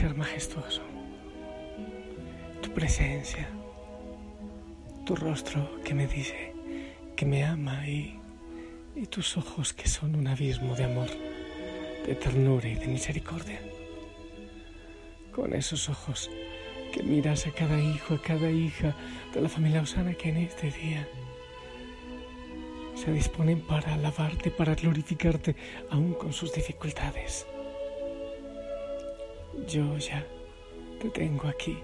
Amanecer majestuoso. Tu presencia. Tu rostro que me dice que me ama y, y tus ojos que son un abismo de amor, de ternura y de misericordia. Con esos ojos que miras a cada hijo, a cada hija de la familia Osana que en este día se disponen para alabarte, para glorificarte, aún con sus dificultades. Yo ya te tengo aquí,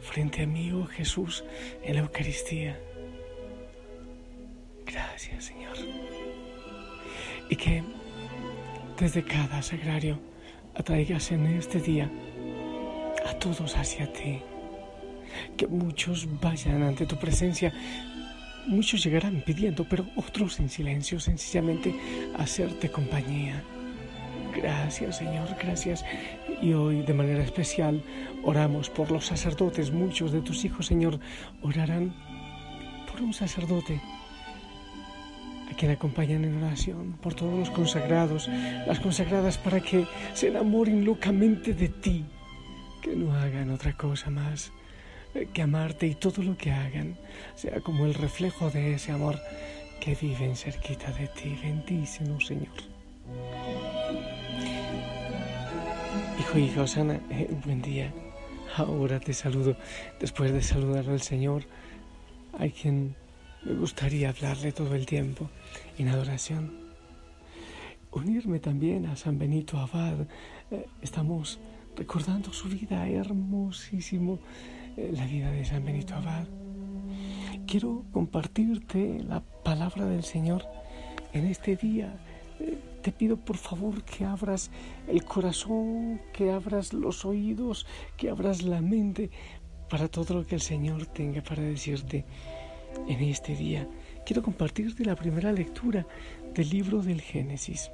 frente a mí, oh Jesús, en la Eucaristía. Gracias, Señor. Y que desde cada sagrario atraigas en este día a todos hacia ti. Que muchos vayan ante tu presencia. Muchos llegarán pidiendo, pero otros en silencio, sencillamente hacerte compañía. Gracias Señor, gracias. Y hoy de manera especial oramos por los sacerdotes. Muchos de tus hijos, Señor, orarán por un sacerdote a quien acompañan en oración, por todos los consagrados, las consagradas para que se enamoren locamente de ti que no hagan otra cosa más que amarte y todo lo que hagan sea como el reflejo de ese amor que viven cerquita de ti. Bendícenos, Señor. Hijo y hija Osana, eh, buen día. Ahora te saludo. Después de saludar al Señor, a quien me gustaría hablarle todo el tiempo en adoración. Unirme también a San Benito Abad. Eh, estamos recordando su vida, hermosísimo, eh, la vida de San Benito Abad. Quiero compartirte la palabra del Señor en este día. Te pido por favor que abras el corazón, que abras los oídos, que abras la mente para todo lo que el Señor tenga para decirte en este día. Quiero compartirte la primera lectura del libro del Génesis.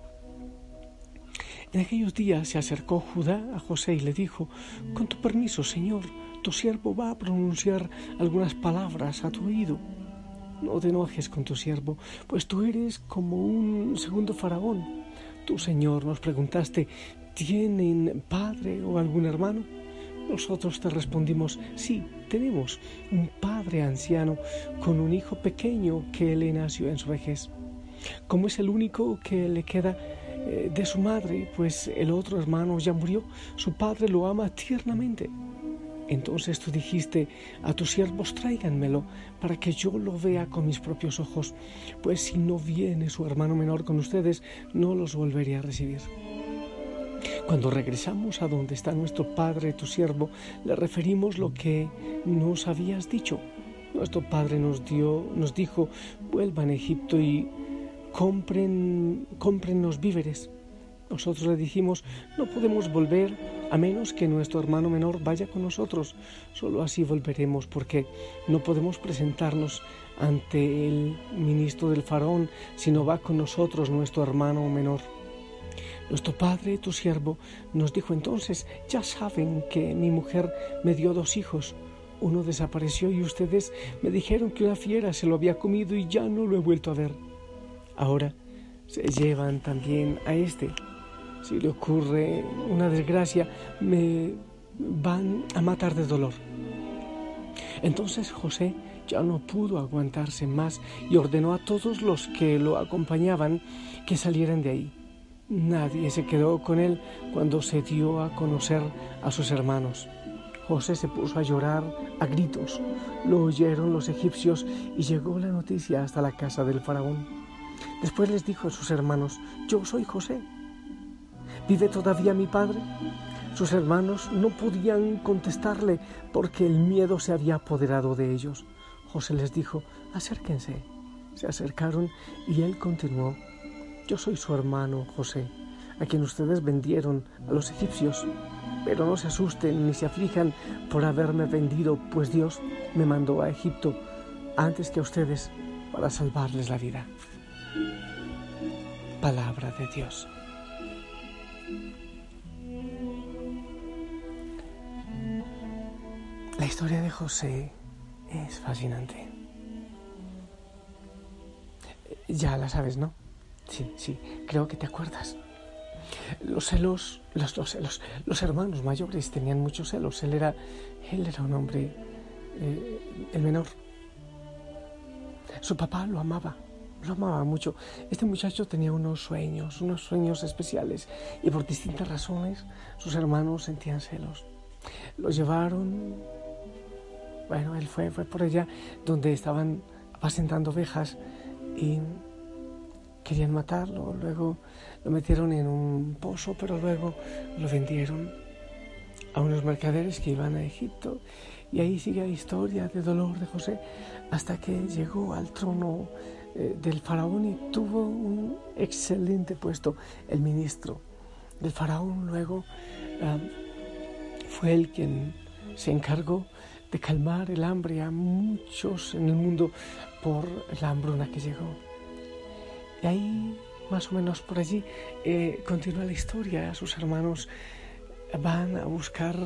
En aquellos días se acercó Judá a José y le dijo, con tu permiso, Señor, tu siervo va a pronunciar algunas palabras a tu oído. No te enojes con tu siervo, pues tú eres como un segundo faraón. Tú, Señor, nos preguntaste, ¿tienen padre o algún hermano? Nosotros te respondimos, sí, tenemos un padre anciano con un hijo pequeño que le nació en su vejez. Como es el único que le queda eh, de su madre, pues el otro hermano ya murió, su padre lo ama tiernamente. Entonces tú dijiste a tus siervos tráiganmelo para que yo lo vea con mis propios ojos, pues si no viene su hermano menor con ustedes, no los volveré a recibir. Cuando regresamos a donde está nuestro padre, tu siervo, le referimos lo que nos habías dicho. Nuestro padre nos dio, nos dijo, vuelvan a Egipto y compren, compren los víveres. Nosotros le dijimos, no podemos volver a menos que nuestro hermano menor vaya con nosotros. Solo así volveremos porque no podemos presentarnos ante el ministro del faraón si no va con nosotros nuestro hermano menor. Nuestro padre, tu siervo, nos dijo entonces, ya saben que mi mujer me dio dos hijos. Uno desapareció y ustedes me dijeron que una fiera se lo había comido y ya no lo he vuelto a ver. Ahora se llevan también a este. Si le ocurre una desgracia, me van a matar de dolor. Entonces José ya no pudo aguantarse más y ordenó a todos los que lo acompañaban que salieran de ahí. Nadie se quedó con él cuando se dio a conocer a sus hermanos. José se puso a llorar a gritos. Lo oyeron los egipcios y llegó la noticia hasta la casa del faraón. Después les dijo a sus hermanos, yo soy José. ¿Vive todavía mi padre? Sus hermanos no podían contestarle porque el miedo se había apoderado de ellos. José les dijo, acérquense. Se acercaron y él continuó, yo soy su hermano José, a quien ustedes vendieron a los egipcios. Pero no se asusten ni se aflijan por haberme vendido, pues Dios me mandó a Egipto antes que a ustedes para salvarles la vida palabra de Dios. La historia de José es fascinante. Ya la sabes, ¿no? Sí, sí, creo que te acuerdas. Los celos, los, los celos, los hermanos mayores tenían muchos celos. Él era, él era un hombre, eh, el menor. Su papá lo amaba, lo amaba mucho. Este muchacho tenía unos sueños, unos sueños especiales y por distintas razones sus hermanos sentían celos. Lo llevaron, bueno, él fue, fue por allá donde estaban apacentando ovejas y querían matarlo. Luego lo metieron en un pozo, pero luego lo vendieron a unos mercaderes que iban a Egipto. Y ahí sigue la historia de dolor de José hasta que llegó al trono eh, del faraón y tuvo un excelente puesto, el ministro del faraón. Luego fue el quien se encargó de calmar el hambre a muchos en el mundo por la hambruna que llegó. Y ahí, más o menos por allí, eh, continúa la historia. Sus hermanos van a buscar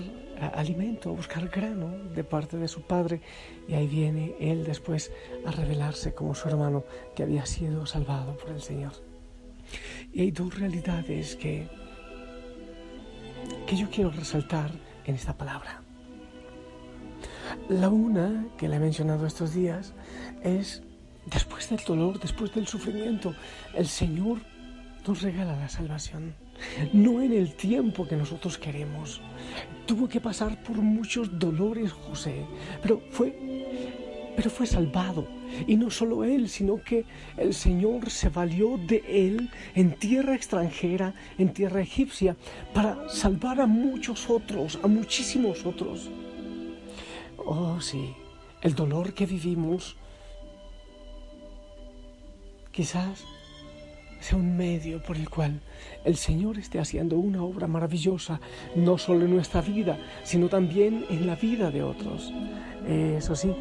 alimento, a buscar grano de parte de su padre y ahí viene él después a revelarse como su hermano que había sido salvado por el Señor. Y hay dos realidades que, que yo quiero resaltar en esta palabra. La una, que le he mencionado estos días, es después del dolor, después del sufrimiento, el Señor nos regala la salvación. No en el tiempo que nosotros queremos. Tuvo que pasar por muchos dolores José, pero fue, pero fue salvado. Y no solo él, sino que el Señor se valió de él en tierra extranjera, en tierra egipcia, para salvar a muchos otros, a muchísimos otros. Oh, sí, el dolor que vivimos quizás sea un medio por el cual el Señor esté haciendo una obra maravillosa, no solo en nuestra vida, sino también en la vida de otros. Eso sí,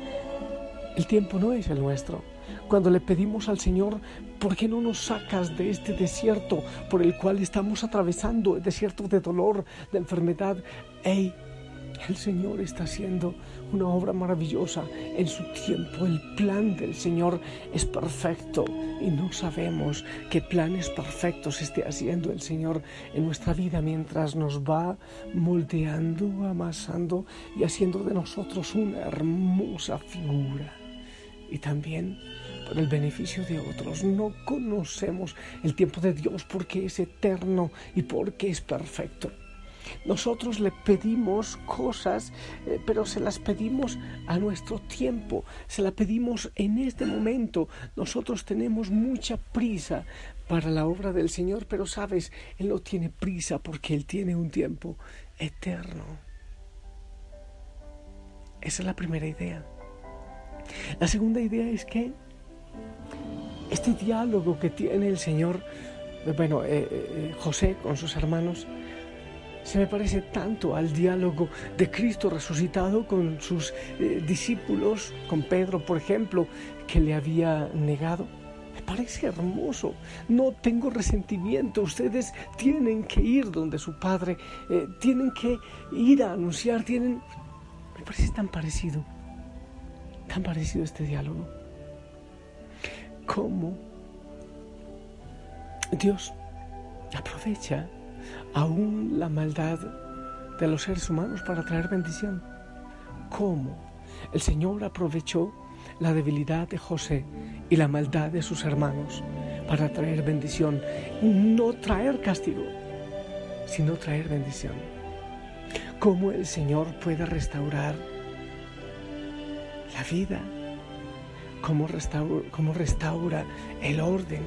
el tiempo no es el nuestro. Cuando le pedimos al Señor, ¿por qué no nos sacas de este desierto por el cual estamos atravesando, el desierto de dolor, de enfermedad? ¡Ey! El Señor está haciendo una obra maravillosa en su tiempo. El plan del Señor es perfecto y no sabemos qué planes perfectos esté haciendo el Señor en nuestra vida mientras nos va moldeando, amasando y haciendo de nosotros una hermosa figura. Y también por el beneficio de otros. No conocemos el tiempo de Dios porque es eterno y porque es perfecto. Nosotros le pedimos cosas, eh, pero se las pedimos a nuestro tiempo, se las pedimos en este momento. Nosotros tenemos mucha prisa para la obra del Señor, pero sabes, Él no tiene prisa porque Él tiene un tiempo eterno. Esa es la primera idea. La segunda idea es que este diálogo que tiene el Señor, bueno, eh, eh, José con sus hermanos, se me parece tanto al diálogo de Cristo resucitado con sus eh, discípulos, con Pedro, por ejemplo, que le había negado. Me parece hermoso. No tengo resentimiento. Ustedes tienen que ir donde su padre, eh, tienen que ir a anunciar, tienen... Me parece tan parecido, tan parecido este diálogo. ¿Cómo Dios aprovecha aún la maldad de los seres humanos para traer bendición. ¿Cómo? El Señor aprovechó la debilidad de José y la maldad de sus hermanos para traer bendición, no traer castigo, sino traer bendición. ¿Cómo el Señor puede restaurar la vida? ¿Cómo restaura, cómo restaura el orden?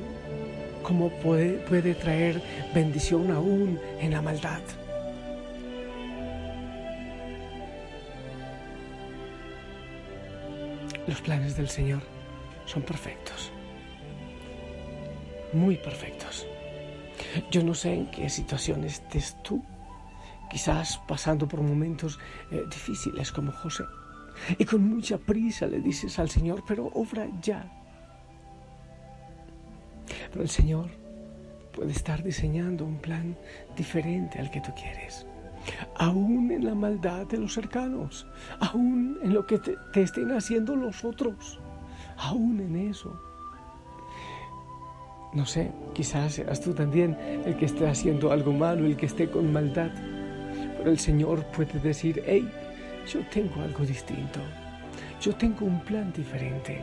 Cómo puede, puede traer bendición aún en la maldad. Los planes del Señor son perfectos, muy perfectos. Yo no sé en qué situación estés tú, quizás pasando por momentos eh, difíciles como José, y con mucha prisa le dices al Señor, pero obra ya, pero el Señor puede estar diseñando un plan diferente al que tú quieres. Aún en la maldad de los cercanos, aún en lo que te, estén haciendo los otros, aún en eso. no sé, quizás seas tú también el que esté haciendo algo malo, el que esté con maldad. Pero el Señor puede decir, hey, yo tengo algo distinto. Yo tengo un plan diferente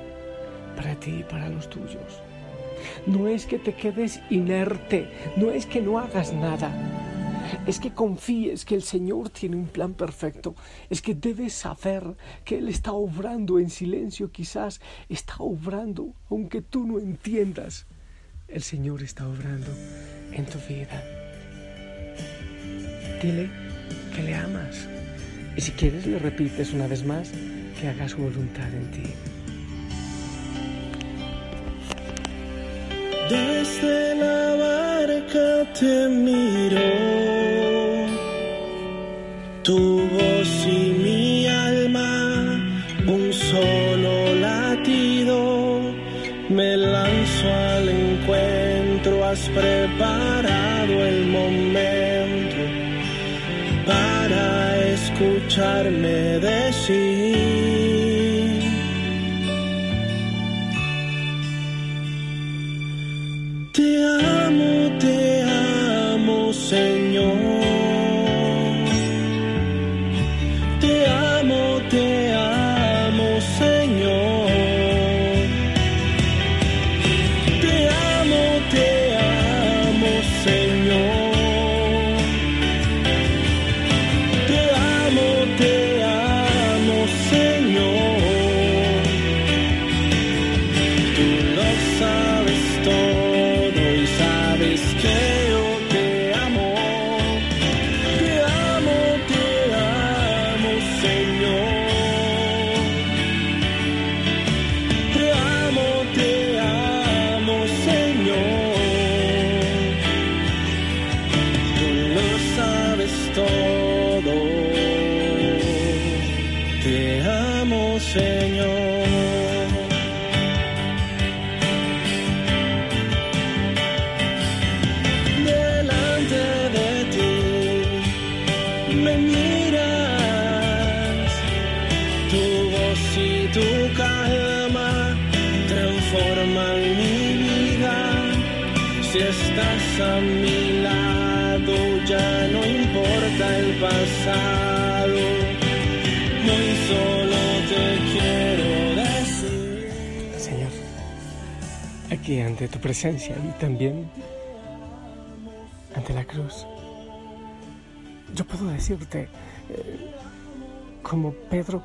para ti y para los tuyos. No es que te quedes inerte, no es que no hagas nada. Es que confíes que el Señor tiene un plan perfecto. Es que debes saber que Él está obrando en silencio, quizás está obrando, aunque tú no entiendas. El Señor está obrando en tu vida. Dile que le amas. Y si quieres le repites una vez más que haga su voluntad en ti. Desde la barca te miro, tu voz y mi alma, un solo latido, me lanzo al encuentro, has preparado el momento para escucharme decir. A mi lado, ya no importa el pasado, muy solo te quiero decir. Señor, aquí ante tu presencia y también ante la cruz, yo puedo decirte, eh, como Pedro,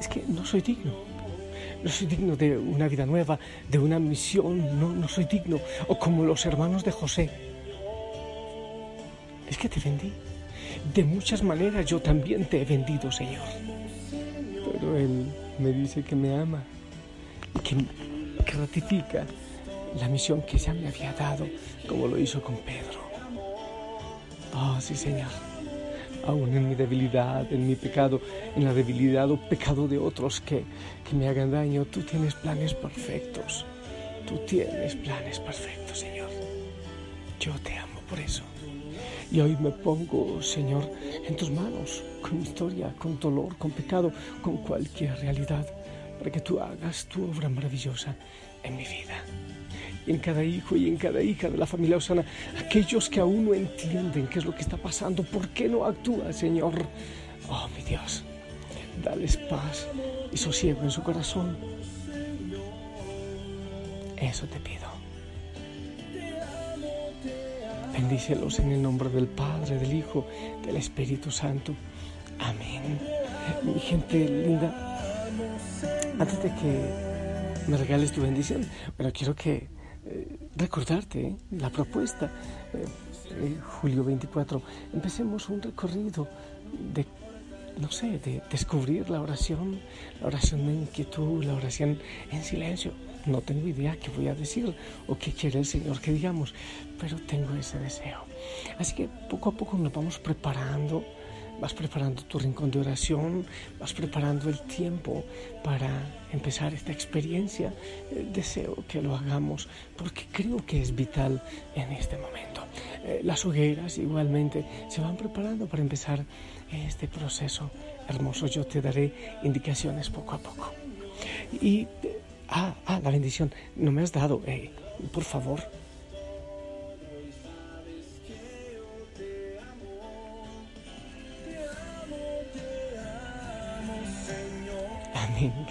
es que no soy digno no soy digno de una vida nueva, de una misión, no, no soy digno. O como los hermanos de José. Es que te vendí. De muchas maneras yo también te he vendido, Señor. Pero Él me dice que me ama y que, que ratifica la misión que ya me había dado, como lo hizo con Pedro. Oh, sí, Señor aún en mi debilidad, en mi pecado, en la debilidad o pecado de otros que, que me hagan daño. Tú tienes planes perfectos. Tú tienes planes perfectos, Señor. Yo te amo por eso. Y hoy me pongo, Señor, en tus manos, con historia, con dolor, con pecado, con cualquier realidad, para que tú hagas tu obra maravillosa en mi vida en cada hijo y en cada hija de la familia Osana, aquellos que aún no entienden qué es lo que está pasando, por qué no actúa, Señor. Oh, mi Dios, dales paz y sosiego en su corazón. Eso te pido. Bendícelos en el nombre del Padre, del Hijo, del Espíritu Santo. Amén. Mi gente linda, antes de que me regales tu bendición, bueno, quiero que eh, recordarte ¿eh? la propuesta. Eh, julio 24, empecemos un recorrido de, no sé, de descubrir la oración, la oración de inquietud, la oración en silencio. No tengo idea qué voy a decir o qué quiere el Señor que digamos, pero tengo ese deseo. Así que poco a poco nos vamos preparando vas preparando tu rincón de oración, vas preparando el tiempo para empezar esta experiencia. Eh, deseo que lo hagamos porque creo que es vital en este momento. Eh, las hogueras igualmente se van preparando para empezar este proceso hermoso. Yo te daré indicaciones poco a poco. Y, ah, ah la bendición, no me has dado, eh, por favor,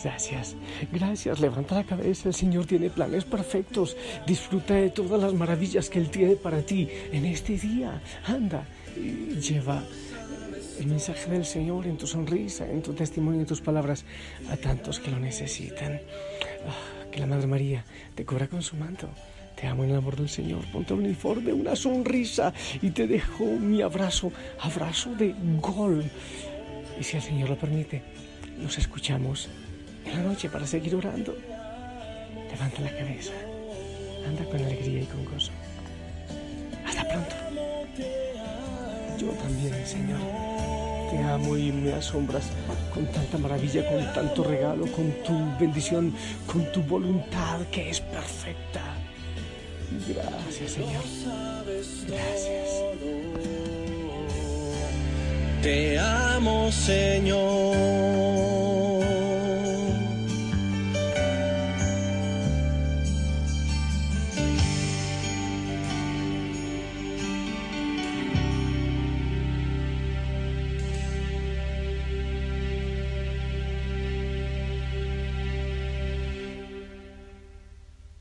Gracias, gracias. Levanta la cabeza. El Señor tiene planes perfectos. Disfruta de todas las maravillas que Él tiene para ti en este día. Anda y lleva el mensaje del Señor en tu sonrisa, en tu testimonio, en tus palabras a tantos que lo necesitan. Ah, que la Madre María te cubra con su manto. Te amo en el amor del Señor. Ponte un uniforme, una sonrisa y te dejo mi abrazo, abrazo de gol. Y si el Señor lo permite, nos escuchamos en la noche para seguir orando. Levanta la cabeza, anda con alegría y con gozo. Hasta pronto. Yo también, Señor. Te amo y me asombras con tanta maravilla, con tanto regalo, con tu bendición, con tu voluntad que es perfecta. Gracias, Señor. Gracias. Te amo, Señor.